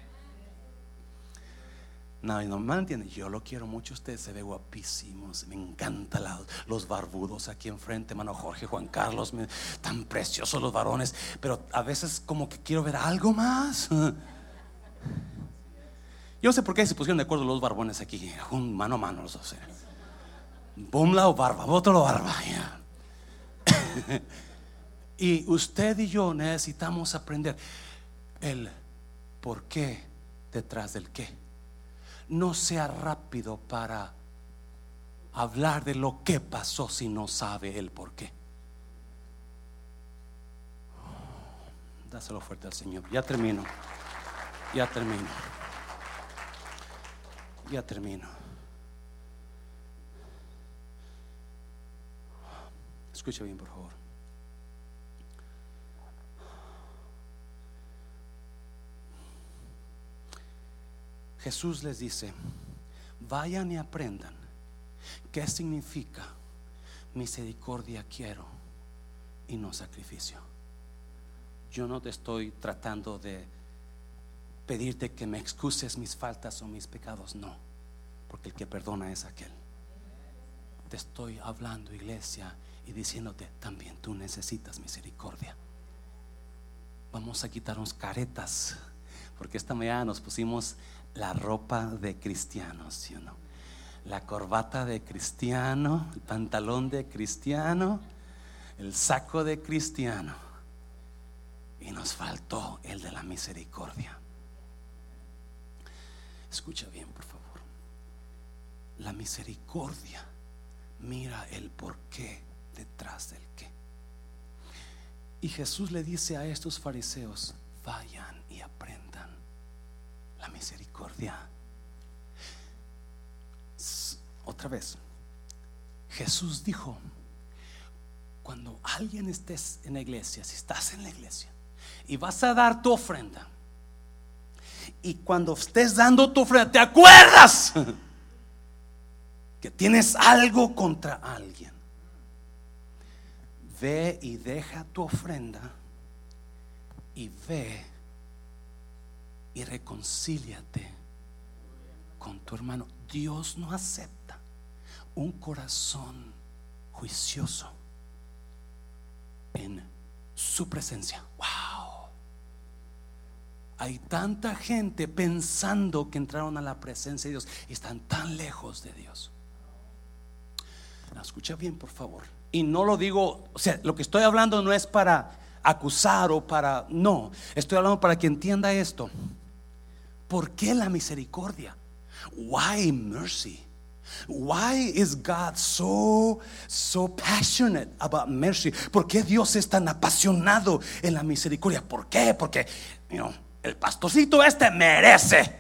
No, no me entiende. Yo lo quiero mucho. Usted se ve guapísimo. Me encanta los barbudos aquí enfrente, hermano Jorge, Juan Carlos. tan preciosos los varones. Pero a veces, como que quiero ver algo más. Yo no sé por qué se pusieron de acuerdo los barbones aquí. Un mano a mano los dos. Un lado barba, otro lado barba. y usted y yo necesitamos aprender el por qué detrás del qué. No sea rápido para hablar de lo que pasó si no sabe el por qué. Dáselo fuerte al Señor. Ya termino. Ya termino. Ya termino. Escucha bien, por favor. Jesús les dice, vayan y aprendan qué significa misericordia quiero y no sacrificio. Yo no te estoy tratando de pedirte que me excuses mis faltas o mis pecados, no, porque el que perdona es aquel. Te estoy hablando, iglesia, y diciéndote, también tú necesitas misericordia. Vamos a quitarnos caretas, porque esta mañana nos pusimos la ropa de cristiano, ¿sí o no? La corbata de cristiano, el pantalón de cristiano, el saco de cristiano. Y nos faltó el de la misericordia. Escucha bien, por favor. La misericordia mira el porqué detrás del qué. Y Jesús le dice a estos fariseos, vayan y aprendan la misericordia. Otra vez, Jesús dijo, cuando alguien estés en la iglesia, si estás en la iglesia y vas a dar tu ofrenda, y cuando estés dando tu ofrenda, te acuerdas que tienes algo contra alguien, ve y deja tu ofrenda y ve y reconcíliate con tu hermano. Dios no acepta un corazón juicioso en su presencia. Wow. Hay tanta gente pensando que entraron a la presencia de Dios y están tan lejos de Dios. escucha bien, por favor. Y no lo digo, o sea, lo que estoy hablando no es para acusar o para, no, estoy hablando para que entienda esto. ¿Por qué la misericordia? Why mercy? Why is God so so passionate about mercy? ¿Por qué Dios es tan apasionado en la misericordia? ¿Por qué? Porque el pastorcito este merece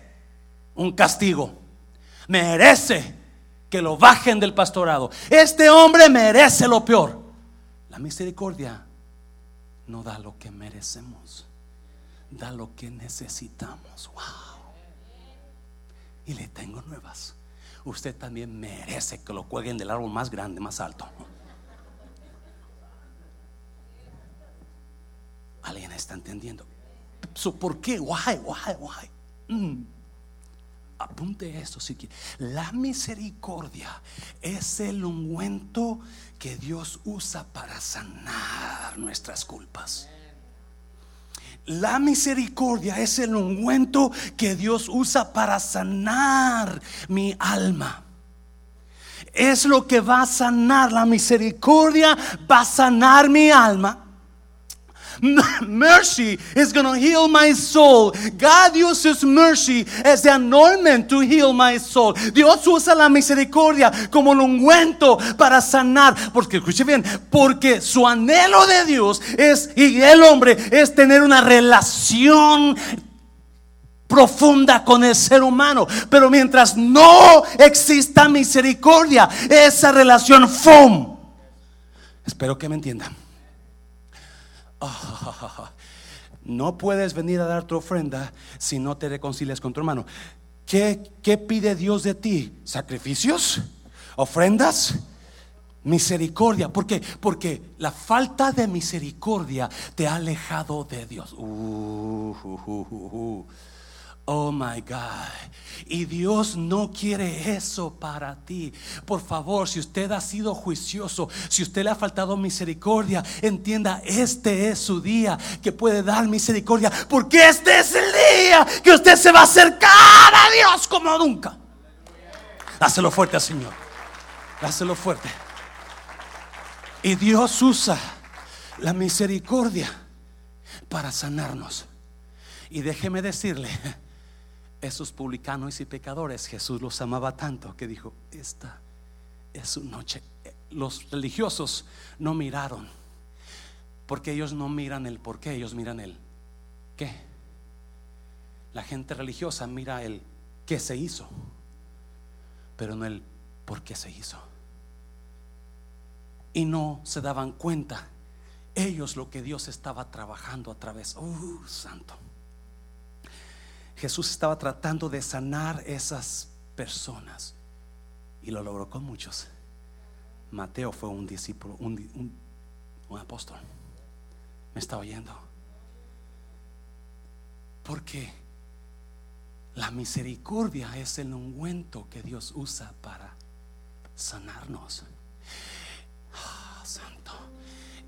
un castigo. Merece que lo bajen del pastorado. Este hombre merece lo peor. La misericordia no da lo que merecemos, da lo que necesitamos. Wow y le tengo nuevas. Usted también merece que lo cuelguen del árbol más grande, más alto. ¿Alguien está entendiendo? ¿Por qué? Why, why, why? Mm. Apunte esto si quiere. La misericordia es el ungüento que Dios usa para sanar nuestras culpas. La misericordia es el ungüento que Dios usa para sanar mi alma. Es lo que va a sanar la misericordia, va a sanar mi alma mercy is going to heal my soul. God uses mercy as the anointment to heal my soul. Dios usa la misericordia como un ungüento para sanar. Porque, escuche bien, porque su anhelo de Dios es, y el hombre, es tener una relación profunda con el ser humano. Pero mientras no exista misericordia, esa relación, ¡fum! Espero que me entiendan. no puedes venir a dar tu ofrenda si no te reconcilias con tu hermano. ¿Qué, ¿Qué pide Dios de ti? ¿Sacrificios? ¿Ofrendas? Misericordia. ¿Por qué? Porque la falta de misericordia te ha alejado de Dios. Uh, uh, uh, Oh my God. Y Dios no quiere eso para ti. Por favor, si usted ha sido juicioso, si usted le ha faltado misericordia, entienda, este es su día que puede dar misericordia. Porque este es el día que usted se va a acercar a Dios como nunca. Dáselo fuerte al Señor. Dáselo fuerte. Y Dios usa la misericordia para sanarnos. Y déjeme decirle esos publicanos y pecadores, Jesús los amaba tanto que dijo, esta es su noche. Los religiosos no miraron, porque ellos no miran el por qué, ellos miran el qué. La gente religiosa mira el qué se hizo, pero no el por qué se hizo. Y no se daban cuenta ellos lo que Dios estaba trabajando a través. Uh, santo. Jesús estaba tratando de sanar esas personas y lo logró con muchos. Mateo fue un discípulo, un, apóstol. Me está oyendo. Porque la misericordia es el ungüento que Dios usa para sanarnos. Ah, santo.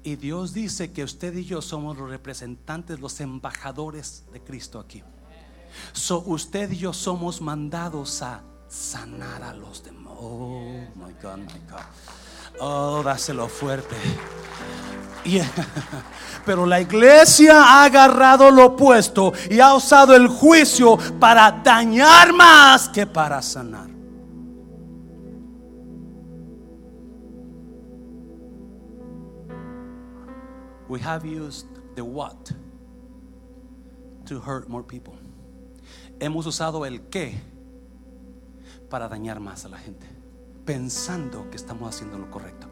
Y Dios dice que usted y yo somos los representantes, los embajadores de Cristo aquí. So, usted y yo somos mandados a sanar a los demás. Oh my God, my God. Oh, dáselo fuerte. Pero la iglesia ha agarrado lo opuesto y ha usado el juicio para dañar más que para sanar. We have used the what to hurt more people hemos usado el qué para dañar más a la gente, pensando que estamos haciendo lo correcto.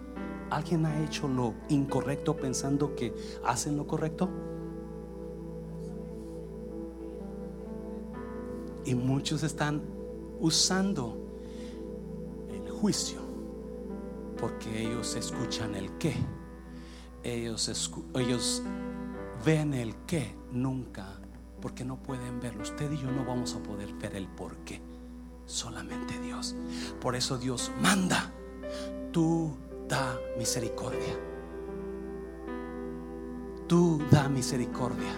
¿Alguien ha hecho lo incorrecto pensando que hacen lo correcto? Y muchos están usando el juicio porque ellos escuchan el qué. Ellos, ellos ven el qué, nunca porque no pueden verlo. Usted y yo no vamos a poder ver el por qué. Solamente Dios. Por eso Dios manda. Tú da misericordia. Tú da misericordia.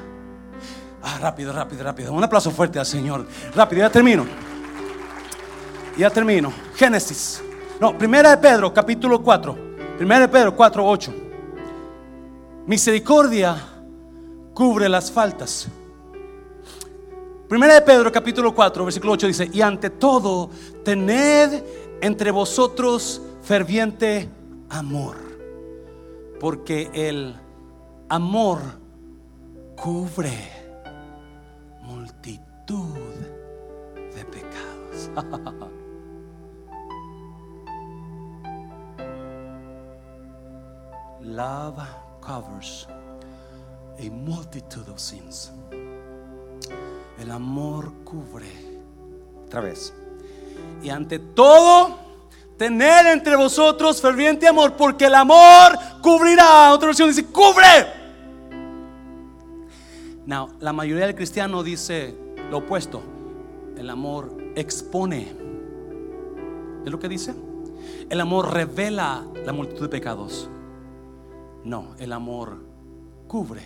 Ah, rápido, rápido, rápido. Un aplauso fuerte al Señor. Rápido, ya termino. Ya termino. Génesis. No, primera de Pedro, capítulo 4. Primera de Pedro 4, 8. Misericordia cubre las faltas Primera de Pedro capítulo 4, versículo 8 dice, y ante todo, tened entre vosotros ferviente amor, porque el amor cubre multitud de pecados. Love covers a multitude of sins. El amor cubre. Otra vez. Y ante todo, tener entre vosotros ferviente amor, porque el amor cubrirá. Otra versión dice, cubre. Now, la mayoría del cristiano dice lo opuesto. El amor expone. ¿Es lo que dice? El amor revela la multitud de pecados. No, el amor cubre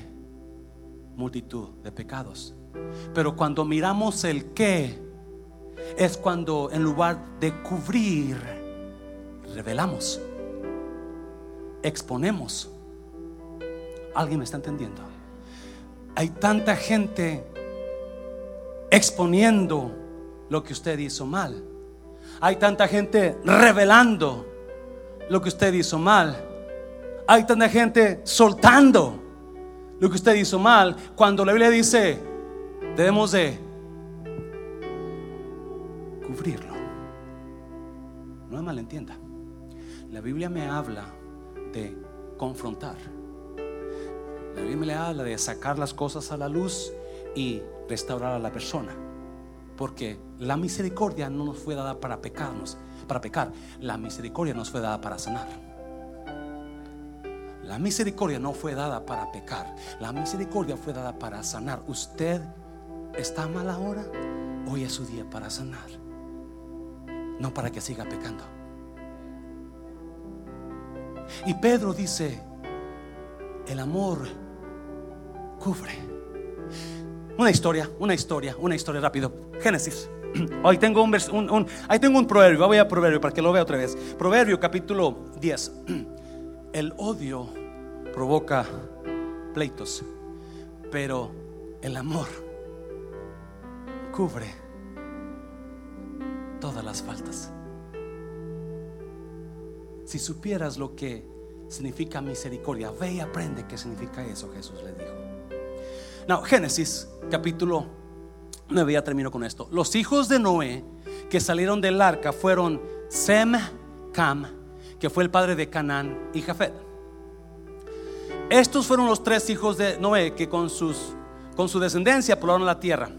multitud de pecados. Pero cuando miramos el qué, es cuando en lugar de cubrir, revelamos, exponemos. ¿Alguien me está entendiendo? Hay tanta gente exponiendo lo que usted hizo mal. Hay tanta gente revelando lo que usted hizo mal. Hay tanta gente soltando lo que usted hizo mal. Cuando la Biblia dice, debemos de cubrirlo. No me malentienda. La Biblia me habla de confrontar. La Biblia me habla de sacar las cosas a la luz y restaurar a la persona. Porque la misericordia no nos fue dada para pecarnos, para pecar. La misericordia nos fue dada para sanar. La misericordia no fue dada para pecar. La misericordia fue dada para sanar. Usted ¿Está mal ahora? hoy es su día para sanar, no para que siga pecando. Y Pedro dice, el amor cubre. Una historia, una historia, una historia rápido. Génesis. Hoy tengo un, un, ahí tengo un proverbio, voy a proverbio para que lo vea otra vez. Proverbio capítulo 10. El odio provoca pleitos, pero el amor cubre todas las faltas. Si supieras lo que significa misericordia, ve y aprende qué significa eso, Jesús le dijo. No, Génesis capítulo 9, ya termino con esto. Los hijos de Noé que salieron del arca fueron Sem, Cam, que fue el padre de Canaán y Jafet. Estos fueron los tres hijos de Noé que con, sus, con su descendencia poblaron la tierra.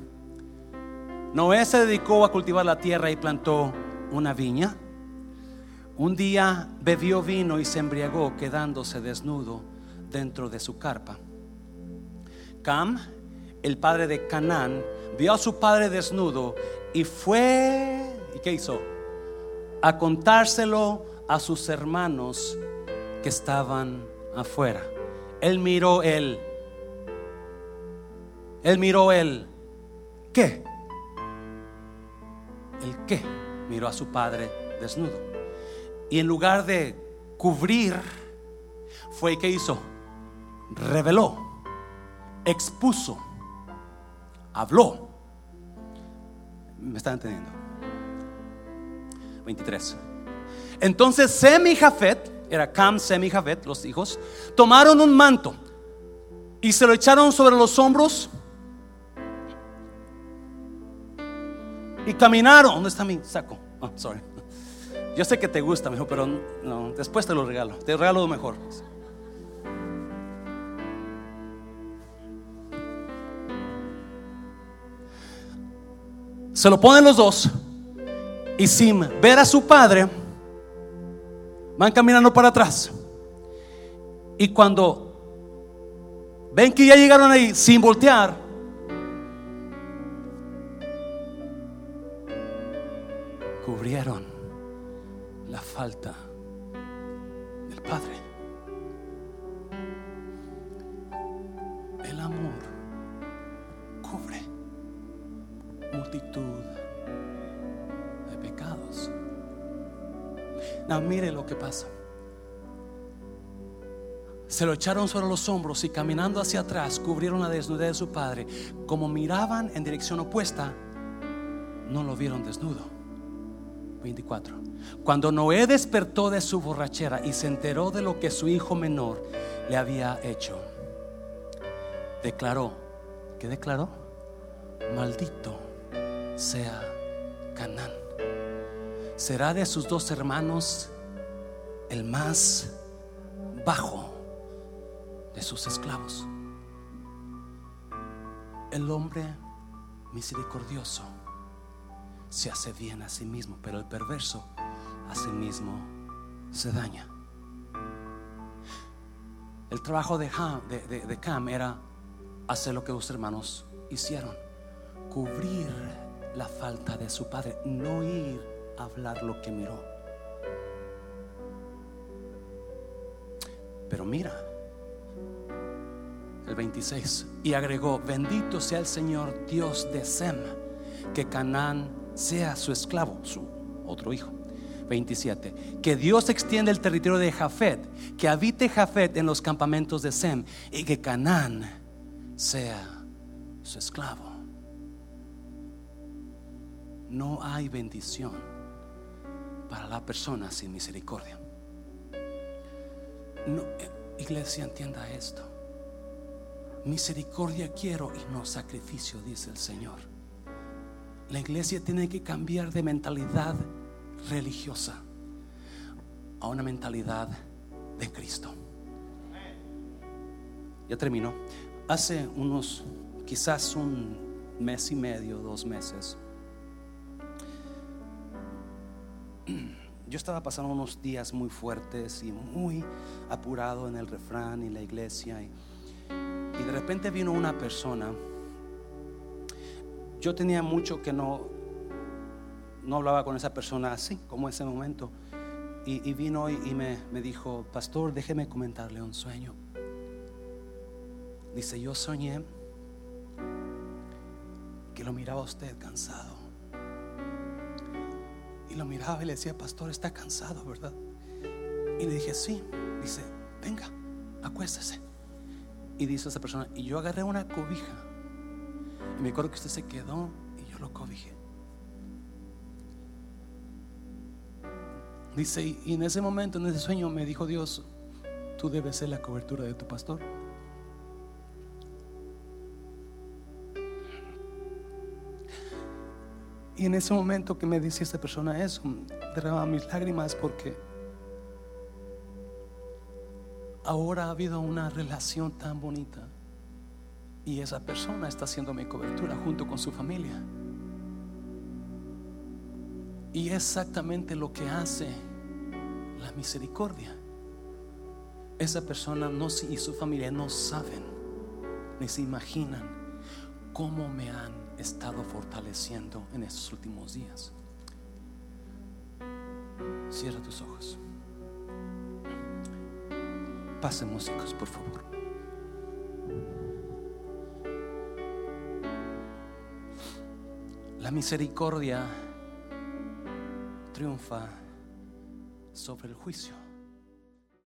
Noé se dedicó a cultivar la tierra y plantó una viña. Un día bebió vino y se embriagó quedándose desnudo dentro de su carpa. Cam, el padre de Canaán, vio a su padre desnudo y fue, ¿y qué hizo? A contárselo a sus hermanos que estaban afuera. Él miró él. Él miró él. ¿Qué? ¿El qué? Miró a su padre desnudo. Y en lugar de cubrir, fue que hizo. Reveló, expuso, habló. ¿Me están entendiendo? 23. Entonces Sem y Jafet era Cam, Sem y Jafet, los hijos, tomaron un manto y se lo echaron sobre los hombros y caminaron. ¿Dónde está mi saco? Oh, sorry. Yo sé que te gusta, mejor, pero no, después te lo regalo. Te regalo lo mejor. Se lo ponen los dos y sin ver a su padre Van caminando para atrás. Y cuando ven que ya llegaron ahí sin voltear, cubrieron la falta del Padre. El amor cubre multitud No, mire lo que pasa. Se lo echaron sobre los hombros y caminando hacia atrás cubrieron la desnudez de su padre. Como miraban en dirección opuesta, no lo vieron desnudo. 24. Cuando Noé despertó de su borrachera y se enteró de lo que su hijo menor le había hecho, declaró, ¿qué declaró? Maldito sea Canaán será de sus dos hermanos el más bajo de sus esclavos. El hombre misericordioso se hace bien a sí mismo, pero el perverso a sí mismo se daña. El trabajo de, Cam era hacer lo que los hermanos hicieron, cubrir la falta de su padre, no ir hablar lo que miró. Pero mira, el 26, y agregó, bendito sea el Señor Dios de Sem, que Canaán sea su esclavo, su otro hijo. 27. Que Dios extienda el territorio de Jafet, que habite Jafet en los campamentos de Sem y que Canaán sea su esclavo. No hay bendición para la persona sin misericordia. No, eh, iglesia, entienda esto. Misericordia quiero y no sacrificio, dice el Señor. La iglesia tiene que cambiar de mentalidad religiosa a una mentalidad de Cristo. Ya terminó. Hace unos, quizás un mes y medio, dos meses, yo estaba pasando unos días muy fuertes y muy apurado en el refrán y la iglesia. Y, de repente vino una persona yo tenía mucho que no, no hablaba con esa persona así, como ese momento. Y, vino y, me, me dijo, pastor, déjeme comentarle un sueño. Dice, yo soñé que lo miraba usted cansado. Y lo miraba y le decía, pastor, está cansado, ¿verdad? Y le dije, sí. Dice, venga, acuéstese. Y dice esa persona, y yo agarré una cobija. Y me acuerdo que usted se quedó y yo lo cobijé. Dice, y en ese momento, en ese sueño, me dijo Dios, tú debes ser la cobertura de tu pastor. Y en ese momento que me dice esta persona eso, derramaba mis lágrimas porque ahora ha habido una relación tan bonita y esa persona está haciendo mi cobertura junto con su familia. Y exactamente lo que hace la misericordia. Esa persona no, y su familia no saben ni se imaginan cómo me han estado fortaleciendo en estos últimos días. Cierra tus ojos. Pase músicos, por favor. La misericordia triunfa sobre el juicio.